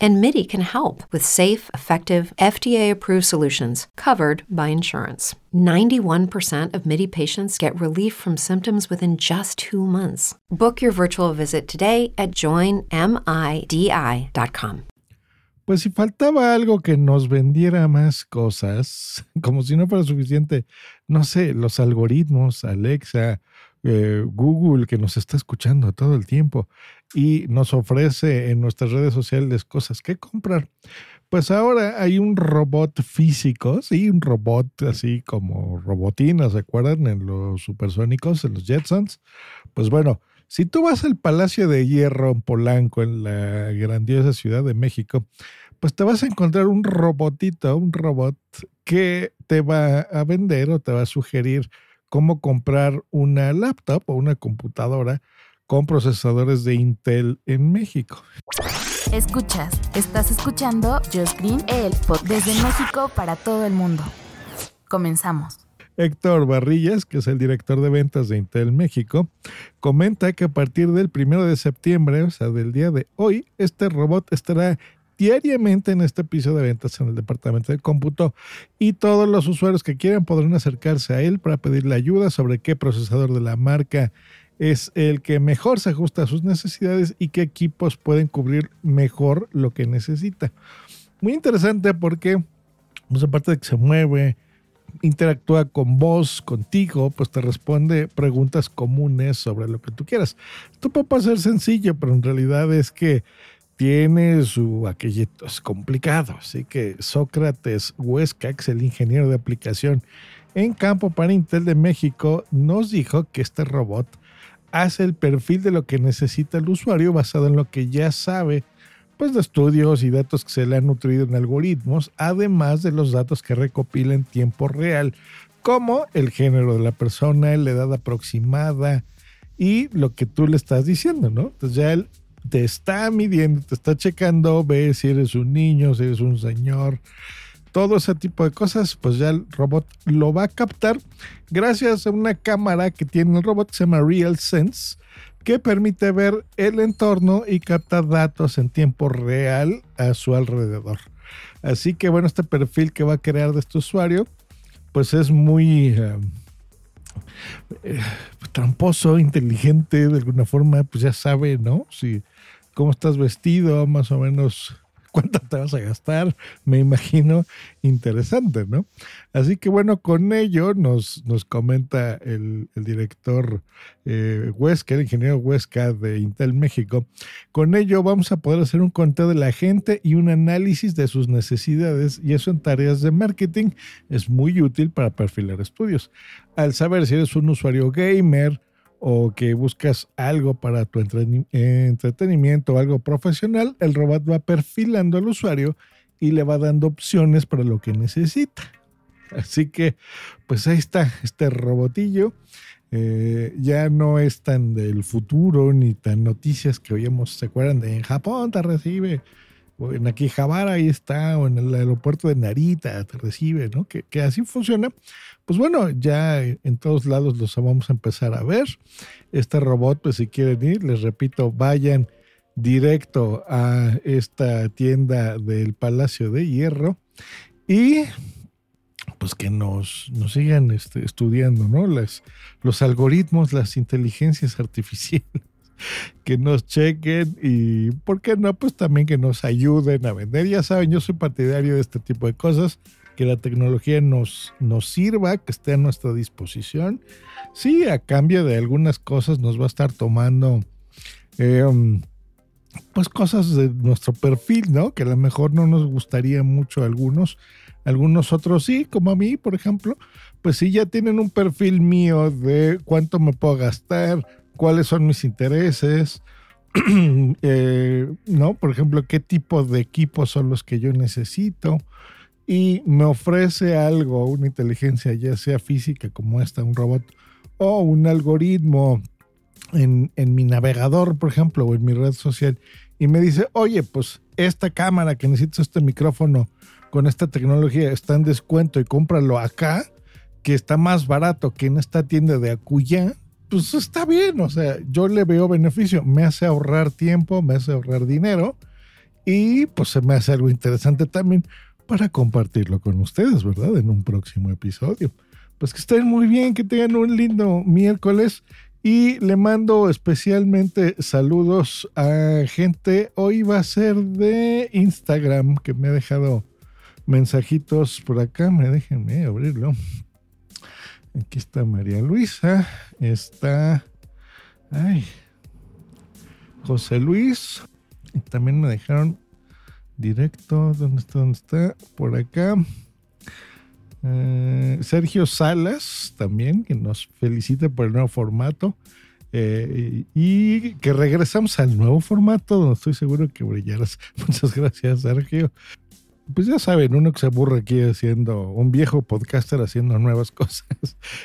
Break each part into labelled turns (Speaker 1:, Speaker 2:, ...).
Speaker 1: And MIDI can help with safe, effective, FDA approved solutions covered by insurance. 91% of MIDI patients get relief from symptoms within just two months. Book your virtual visit today at joinmidi.com.
Speaker 2: Pues si faltaba algo que nos vendiera más cosas, como si no fuera suficiente, no sé, los algoritmos, Alexa, eh, Google que nos está escuchando todo el tiempo y nos ofrece en nuestras redes sociales cosas que comprar. Pues ahora hay un robot físico, sí, un robot así como robotina, ¿se acuerdan? En los supersónicos, en los Jetsons. Pues bueno, si tú vas al Palacio de Hierro en Polanco, en la grandiosa Ciudad de México, pues te vas a encontrar un robotito, un robot que te va a vender o te va a sugerir cómo comprar una laptop o una computadora con procesadores de Intel en México.
Speaker 3: Escuchas, estás escuchando Just Green, el desde México para todo el mundo. Comenzamos.
Speaker 2: Héctor Barrillas, que es el director de ventas de Intel México, comenta que a partir del primero de septiembre, o sea, del día de hoy, este robot estará diariamente en este piso de ventas en el departamento de cómputo y todos los usuarios que quieran podrán acercarse a él para pedirle ayuda sobre qué procesador de la marca es el que mejor se ajusta a sus necesidades y qué equipos pueden cubrir mejor lo que necesita. Muy interesante porque, pues aparte de que se mueve, interactúa con vos, contigo, pues te responde preguntas comunes sobre lo que tú quieras. Esto puede parecer sencillo, pero en realidad es que tiene su aquellito, es complicado. Así que Sócrates Huesca, el ingeniero de aplicación en campo para Intel de México, nos dijo que este robot hace el perfil de lo que necesita el usuario basado en lo que ya sabe, pues de estudios y datos que se le han nutrido en algoritmos, además de los datos que recopila en tiempo real, como el género de la persona, la edad aproximada y lo que tú le estás diciendo, ¿no? Entonces ya él te está midiendo, te está checando, ve si eres un niño, si eres un señor, todo ese tipo de cosas, pues ya el robot lo va a captar gracias a una cámara que tiene el robot que se llama Real Sense, que permite ver el entorno y captar datos en tiempo real a su alrededor. Así que bueno, este perfil que va a crear de este usuario, pues es muy... Eh, eh, tramposo, inteligente, de alguna forma, pues ya sabe, ¿no? Si cómo estás vestido, más o menos cuánto te vas a gastar, me imagino interesante, ¿no? Así que bueno, con ello nos, nos comenta el, director eh, Huesca, el ingeniero Huesca de Intel México, con ello vamos a poder hacer un conteo de la gente y un análisis de sus necesidades y eso en tareas de marketing es muy útil para perfilar estudios. Al saber si eres un usuario gamer, o que buscas algo para tu entretenimiento o algo profesional, el robot va perfilando al usuario y le va dando opciones para lo que necesita. Así que, pues ahí está este robotillo. Eh, ya no es tan del futuro ni tan noticias que oíamos, ¿se acuerdan? De en Japón te recibe o en Akihabara ahí está, o en el aeropuerto de Narita te recibe, ¿no? Que, así funciona. Pues bueno, ya en todos lados los vamos a empezar a ver. Este robot, pues si quieren ir, les repito, vayan directo a esta tienda del Palacio de Hierro y pues que nos, nos sigan este, estudiando, ¿no? Las, los algoritmos, las inteligencias artificiales que nos chequen y, ¿por qué no? Pues también que nos ayuden a vender. Ya saben, yo soy partidario de este tipo de cosas, que la tecnología nos, nos sirva, que esté a nuestra disposición. Sí, a cambio de algunas cosas nos va a estar tomando, um, pues cosas de nuestro perfil, ¿no? Que a lo mejor no nos gustaría mucho a algunos. Algunos otros sí, como a mí, por ejemplo, pues sí ya tienen un perfil mío de cuánto me puedo gastar, cuáles son mis intereses, eh, ¿no? Por ejemplo, qué tipo de equipos son los que yo necesito. Y me ofrece algo, una inteligencia, ya sea física como esta, un robot, o un algoritmo en, en mi navegador, por ejemplo, o en mi red social, y me dice, oye, pues esta cámara que necesito este micrófono con esta tecnología está en descuento y cómpralo acá, que está más barato que en esta tienda de Acuya, pues está bien, o sea, yo le veo beneficio, me hace ahorrar tiempo, me hace ahorrar dinero y pues se me hace algo interesante también para compartirlo con ustedes, ¿verdad? En un próximo episodio. Pues que estén muy bien, que tengan un lindo miércoles y le mando especialmente saludos a gente. Hoy va a ser de Instagram que me ha dejado mensajitos por acá. Me déjenme abrirlo. Aquí está María Luisa. Está. Ay. José Luis. Y también me dejaron directo. ¿Dónde está? ¿Dónde está? Por acá. Eh, Sergio Salas también, que nos felicita por el nuevo formato. Eh, y que regresamos al nuevo formato, donde estoy seguro que brillarás. Muchas gracias, Sergio. Pues ya saben, uno que se aburre aquí haciendo, un viejo podcaster haciendo nuevas cosas,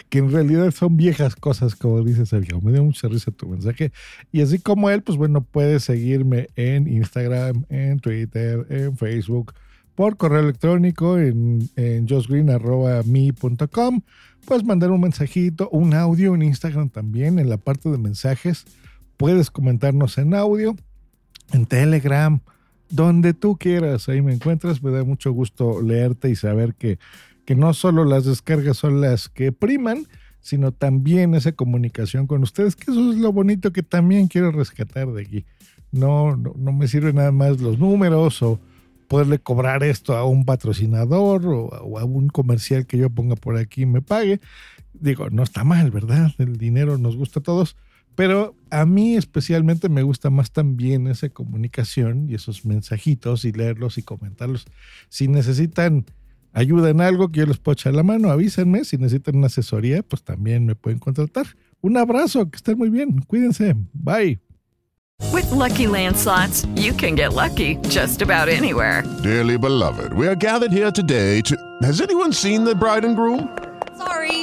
Speaker 2: que en realidad son viejas cosas, como dice Sergio. Me dio mucha risa tu mensaje. Y así como él, pues bueno, puedes seguirme en Instagram, en Twitter, en Facebook, por correo electrónico en, en. Puedes mandar un mensajito, un audio en Instagram también, en la parte de mensajes. Puedes comentarnos en audio, en Telegram, donde tú quieras. Ahí me encuentras. Me da mucho gusto leerte y saber que, que no solo las descargas son las que priman, sino también esa comunicación con ustedes, que eso es lo bonito que también quiero rescatar de aquí. No, no, no me sirven nada más los números o poderle cobrar esto a un patrocinador o, a un comercial que yo ponga por aquí y me pague. Digo, no está mal, ¿verdad? El dinero nos gusta a todos, pero a mí especialmente me gusta más también esa comunicación y esos mensajitos y leerlos y comentarlos. Si necesitan ayuda en algo que yo les puedo echar la mano, avísenme. Si necesitan una asesoría, pues también me pueden contratar. Un abrazo, que estén muy bien. Cuídense. Bye.
Speaker 4: With lucky landslots, you can get lucky just about anywhere.
Speaker 5: Dearly beloved, we are gathered here today to. Has anyone seen the bride and groom?
Speaker 6: Sorry,